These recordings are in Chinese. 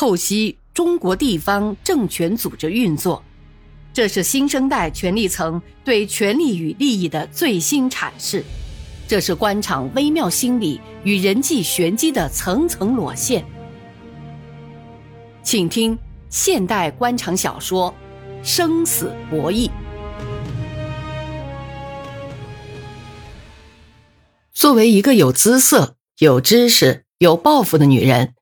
透析中国地方政权组织运作，这是新生代权力层对权力与利益的最新阐释，这是官场微妙心理与人际玄机的层层裸现。请听现代官场小说《生死博弈》。作为一个有姿色、有知识、有抱负的女人。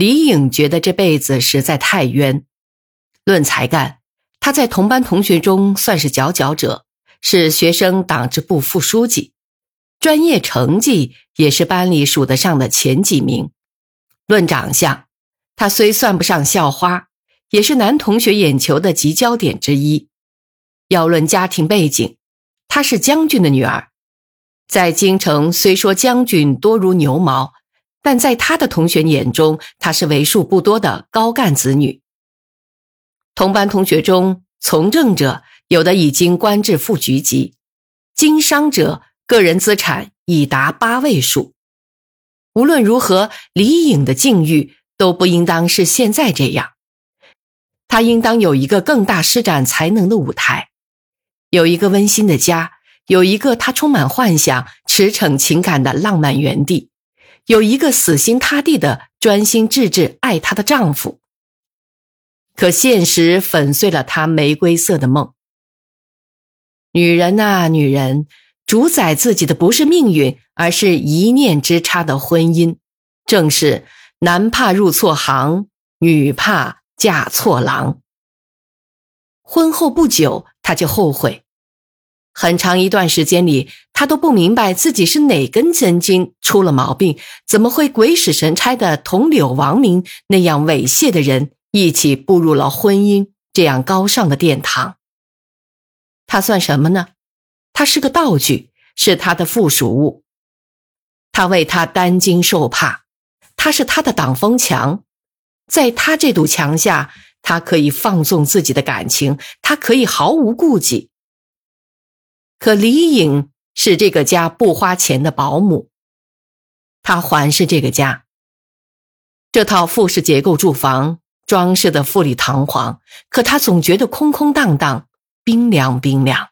李颖觉得这辈子实在太冤。论才干，她在同班同学中算是佼佼者，是学生党支部副书记；专业成绩也是班里数得上的前几名。论长相，她虽算不上校花，也是男同学眼球的集焦点之一。要论家庭背景，她是将军的女儿，在京城虽说将军多如牛毛。但在他的同学眼中，他是为数不多的高干子女。同班同学中，从政者有的已经官至副局级，经商者个人资产已达八位数。无论如何，李颖的境遇都不应当是现在这样。她应当有一个更大施展才能的舞台，有一个温馨的家，有一个她充满幻想、驰骋情感的浪漫园地。有一个死心塌地的、专心致志爱她的丈夫，可现实粉碎了她玫瑰色的梦。女人呐，女人，主宰自己的不是命运，而是一念之差的婚姻。正是男怕入错行，女怕嫁错郎。婚后不久，她就后悔。很长一段时间里，他都不明白自己是哪根神经出了毛病，怎么会鬼使神差的同柳王明那样猥亵的人一起步入了婚姻这样高尚的殿堂？他算什么呢？他是个道具，是他的附属物。他为他担惊受怕，他是他的挡风墙，在他这堵墙下，他可以放纵自己的感情，他可以毫无顾忌。可李颖是这个家不花钱的保姆，她还是这个家。这套复式结构住房装饰的富丽堂皇，可她总觉得空空荡荡、冰凉冰凉。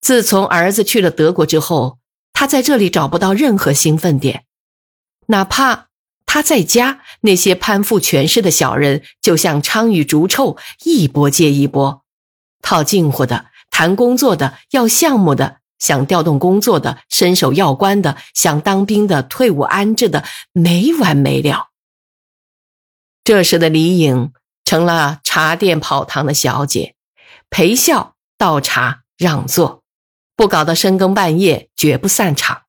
自从儿子去了德国之后，她在这里找不到任何兴奋点，哪怕她在家，那些攀附权势的小人就像鲳鱼逐臭，一波接一波，套近乎的。谈工作的，要项目的，想调动工作的，伸手要官的，想当兵的，退伍安置的，没完没了。这时的李颖成了茶店跑堂的小姐，陪笑倒茶让座，不搞得深更半夜，绝不散场。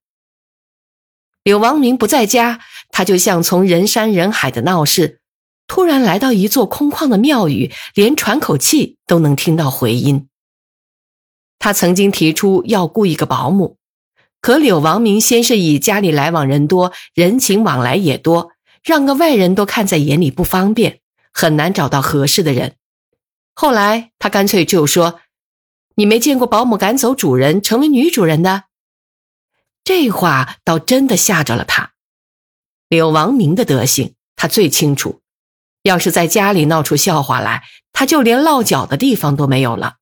柳王明不在家，他就像从人山人海的闹市，突然来到一座空旷的庙宇，连喘口气都能听到回音。他曾经提出要雇一个保姆，可柳王明先是以家里来往人多，人情往来也多，让个外人都看在眼里不方便，很难找到合适的人。后来他干脆就说：“你没见过保姆赶走主人成为女主人的？”这话倒真的吓着了他。柳王明的德行他最清楚，要是在家里闹出笑话来，他就连落脚的地方都没有了。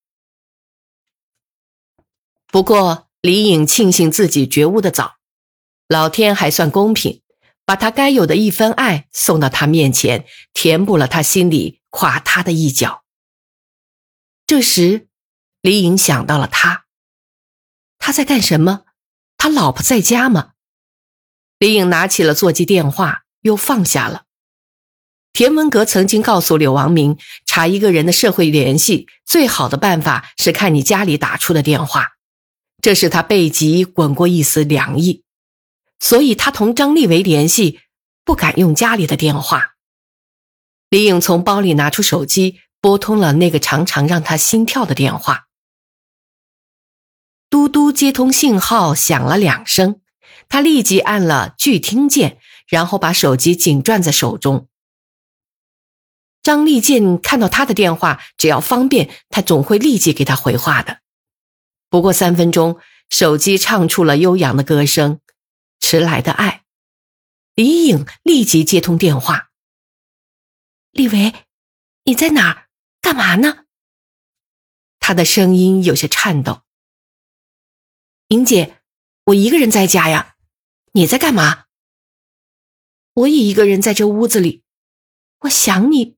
不过，李颖庆幸自己觉悟的早，老天还算公平，把他该有的一分爱送到他面前，填补了他心里垮塌的一角。这时，李颖想到了他，他在干什么？他老婆在家吗？李颖拿起了座机电话，又放下了。田文革曾经告诉柳王明，查一个人的社会联系，最好的办法是看你家里打出的电话。这使他背脊滚过一丝凉意，所以他同张立维联系，不敢用家里的电话。李颖从包里拿出手机，拨通了那个常常让他心跳的电话。嘟嘟接通信号响了两声，他立即按了拒听键，然后把手机紧攥在手中。张立健看到他的电话，只要方便，他总会立即给他回话的。不过三分钟，手机唱出了悠扬的歌声，《迟来的爱》。李颖立即接通电话。李维，你在哪儿？干嘛呢？他的声音有些颤抖。莹姐，我一个人在家呀，你在干嘛？我也一个人在这屋子里，我想你，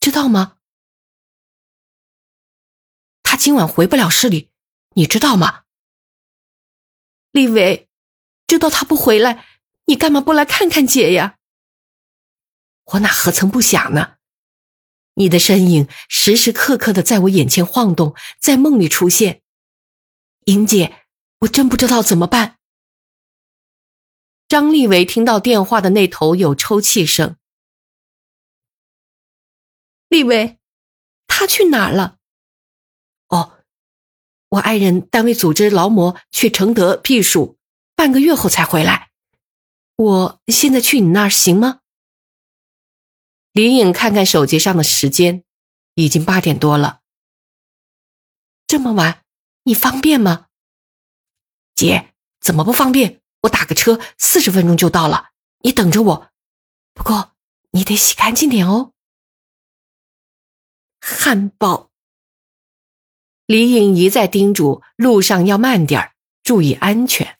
知道吗？他今晚回不了市里，你知道吗？李伟，知道他不回来，你干嘛不来看看姐呀？我哪何曾不想呢？你的身影时时刻刻的在我眼前晃动，在梦里出现。莹姐，我真不知道怎么办。张立伟听到电话的那头有抽泣声。立伟，他去哪儿了？我爱人单位组织劳模去承德避暑，半个月后才回来。我现在去你那儿行吗？林颖看看手机上的时间，已经八点多了。这么晚，你方便吗？姐，怎么不方便？我打个车，四十分钟就到了。你等着我。不过你得洗干净点哦。汉堡。李颖一再叮嘱，路上要慢点儿注意安全。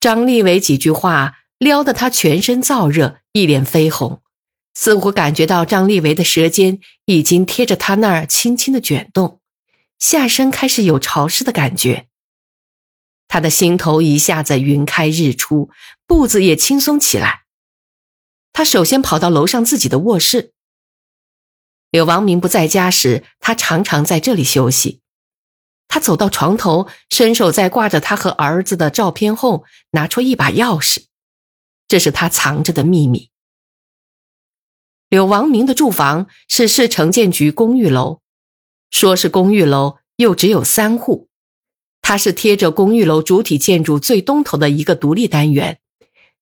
张立伟几句话撩得他全身燥热，一脸绯红。似乎感觉到张立维的舌尖已经贴着他那儿轻轻的卷动，下身开始有潮湿的感觉。他的心头一下子云开日出，步子也轻松起来。他首先跑到楼上自己的卧室。柳王明不在家时，他常常在这里休息。他走到床头，伸手在挂着他和儿子的照片后，拿出一把钥匙，这是他藏着的秘密。柳王明的住房是市城建局公寓楼，说是公寓楼，又只有三户。它是贴着公寓楼主体建筑最东头的一个独立单元，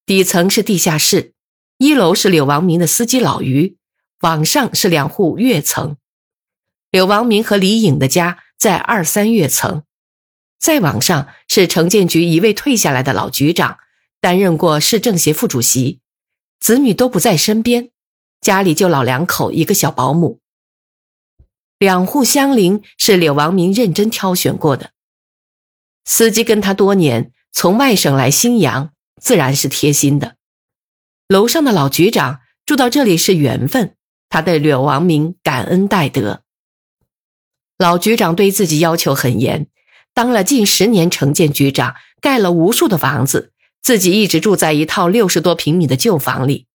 底层是地下室，一楼是柳王明的司机老于，往上是两户跃层。柳王明和李颖的家在二三跃层，再往上是城建局一位退下来的老局长，担任过市政协副主席，子女都不在身边。家里就老两口，一个小保姆。两户相邻是柳王明认真挑选过的。司机跟他多年，从外省来新阳，自然是贴心的。楼上的老局长住到这里是缘分，他对柳王明感恩戴德。老局长对自己要求很严，当了近十年城建局长，盖了无数的房子，自己一直住在一套六十多平米的旧房里。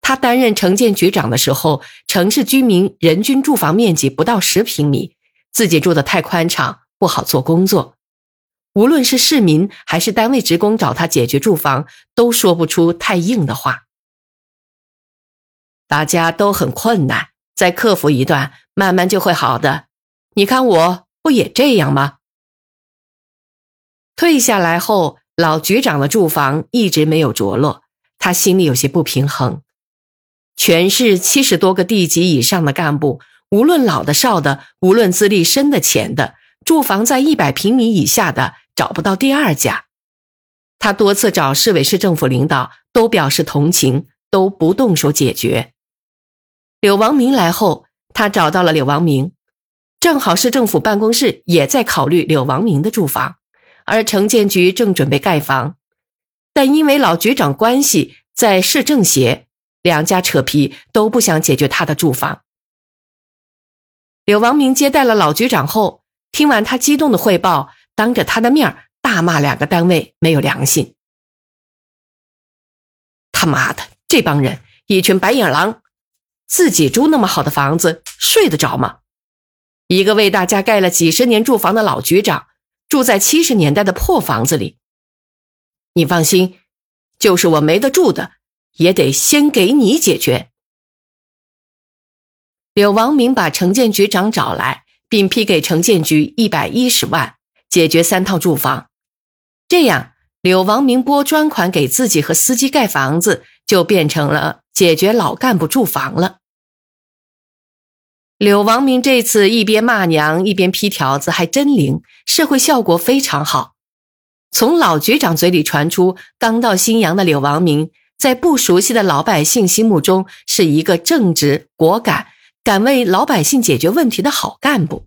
他担任城建局长的时候，城市居民人均住房面积不到十平米，自己住的太宽敞，不好做工作。无论是市民还是单位职工找他解决住房，都说不出太硬的话。大家都很困难，再克服一段，慢慢就会好的。你看我不也这样吗？退下来后，老局长的住房一直没有着落，他心里有些不平衡。全市七十多个地级以上的干部，无论老的少的，无论资历深的浅的，住房在一百平米以下的找不到第二家。他多次找市委市政府领导，都表示同情，都不动手解决。柳王明来后，他找到了柳王明，正好市政府办公室也在考虑柳王明的住房，而城建局正准备盖房，但因为老局长关系在市政协。两家扯皮都不想解决他的住房。柳王明接待了老局长后，听完他激动的汇报，当着他的面大骂两个单位没有良心。他妈的，这帮人一群白眼狼，自己住那么好的房子，睡得着吗？一个为大家盖了几十年住房的老局长，住在七十年代的破房子里。你放心，就是我没得住的。也得先给你解决。柳王明把城建局长找来，并批给城建局一百一十万，解决三套住房。这样，柳王明拨专款给自己和司机盖房子，就变成了解决老干部住房了。柳王明这次一边骂娘，一边批条子，还真灵，社会效果非常好。从老局长嘴里传出，刚到新阳的柳王明。在不熟悉的老百姓心目中是一个正直、果敢、敢为老百姓解决问题的好干部，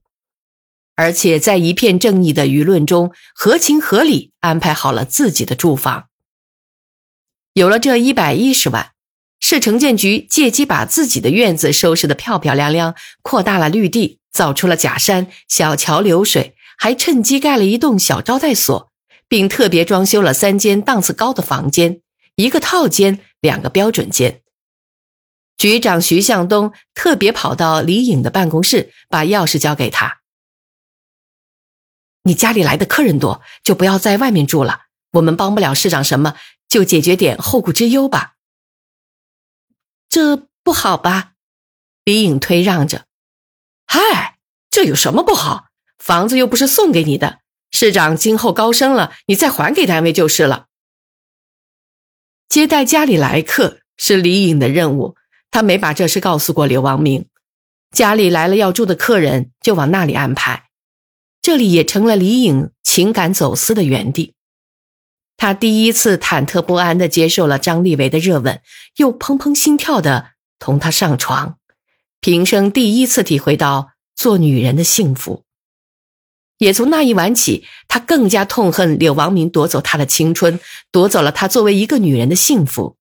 而且在一片正义的舆论中合情合理安排好了自己的住房。有了这一百一十万，市城建局借机把自己的院子收拾得漂漂亮亮，扩大了绿地，造出了假山、小桥流水，还趁机盖了一栋小招待所。并特别装修了三间档次高的房间，一个套间，两个标准间。局长徐向东特别跑到李颖的办公室，把钥匙交给他：“你家里来的客人多，就不要在外面住了。我们帮不了市长什么，就解决点后顾之忧吧。”这不好吧？李颖推让着：“嗨，这有什么不好？房子又不是送给你的。”市长今后高升了，你再还给单位就是了。接待家里来客是李颖的任务，他没把这事告诉过刘王明。家里来了要住的客人，就往那里安排。这里也成了李颖情感走私的原地。他第一次忐忑不安地接受了张立维的热吻，又砰砰心跳地同他上床，平生第一次体会到做女人的幸福。也从那一晚起，他更加痛恨柳王明夺走他的青春，夺走了他作为一个女人的幸福。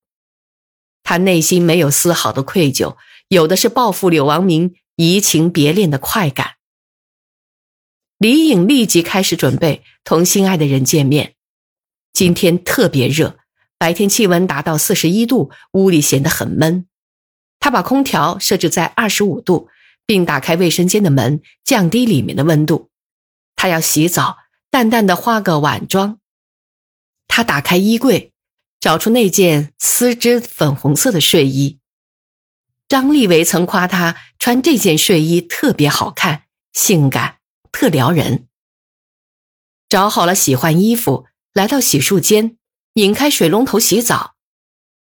他内心没有丝毫的愧疚，有的是报复柳王明移情别恋的快感。李颖立即开始准备同心爱的人见面。今天特别热，白天气温达到四十一度，屋里显得很闷。他把空调设置在二十五度，并打开卫生间的门，降低里面的温度。他要洗澡，淡淡的化个晚妆。他打开衣柜，找出那件丝织粉红色的睡衣。张立维曾夸他穿这件睡衣特别好看、性感、特撩人。找好了洗换衣服，来到洗漱间，拧开水龙头洗澡，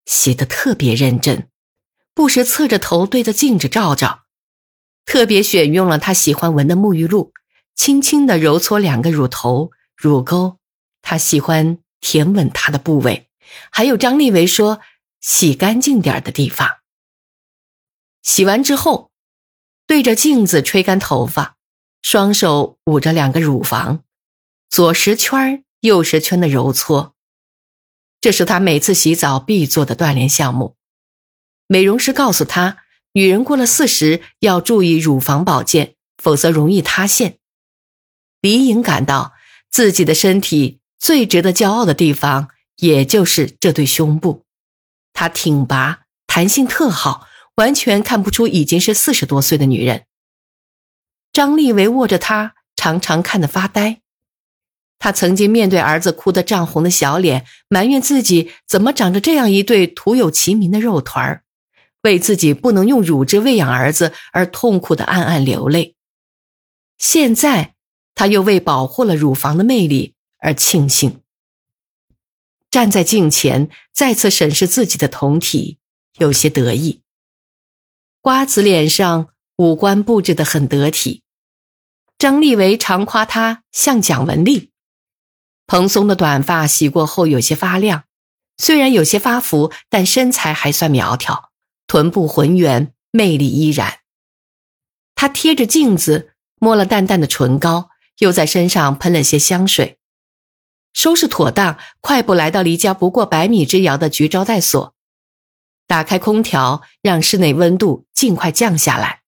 洗得特别认真，不时侧着头对着镜子照照，特别选用了他喜欢闻的沐浴露。轻轻的揉搓两个乳头、乳沟，他喜欢舔吻她的部位，还有张立维说洗干净点的地方。洗完之后，对着镜子吹干头发，双手捂着两个乳房，左十圈右十圈的揉搓，这是他每次洗澡必做的锻炼项目。美容师告诉他，女人过了四十要注意乳房保健，否则容易塌陷。李颖感到自己的身体最值得骄傲的地方，也就是这对胸部。她挺拔，弹性特好，完全看不出已经是四十多岁的女人。张立维握着她，常常看得发呆。他曾经面对儿子哭得涨红的小脸，埋怨自己怎么长着这样一对徒有其名的肉团儿，为自己不能用乳汁喂养儿子而痛苦的暗暗流泪。现在。他又为保护了乳房的魅力而庆幸。站在镜前，再次审视自己的酮体，有些得意。瓜子脸上五官布置的很得体。张立维常夸他像蒋雯丽。蓬松的短发洗过后有些发亮，虽然有些发福，但身材还算苗条，臀部浑圆，魅力依然。他贴着镜子摸了淡淡的唇膏。又在身上喷了些香水，收拾妥当，快步来到离家不过百米之遥的局招待所，打开空调，让室内温度尽快降下来，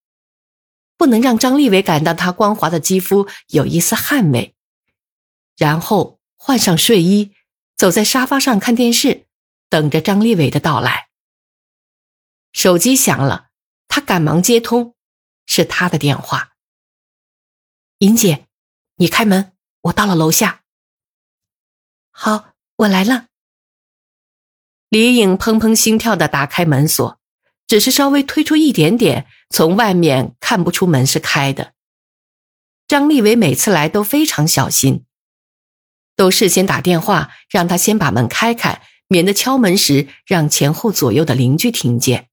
不能让张立伟感到他光滑的肌肤有一丝汗味。然后换上睡衣，走在沙发上看电视，等着张立伟的到来。手机响了，他赶忙接通，是他的电话，尹姐。你开门，我到了楼下。好，我来了。李颖砰砰心跳的打开门锁，只是稍微推出一点点，从外面看不出门是开的。张立伟每次来都非常小心，都事先打电话让他先把门开开，免得敲门时让前后左右的邻居听见。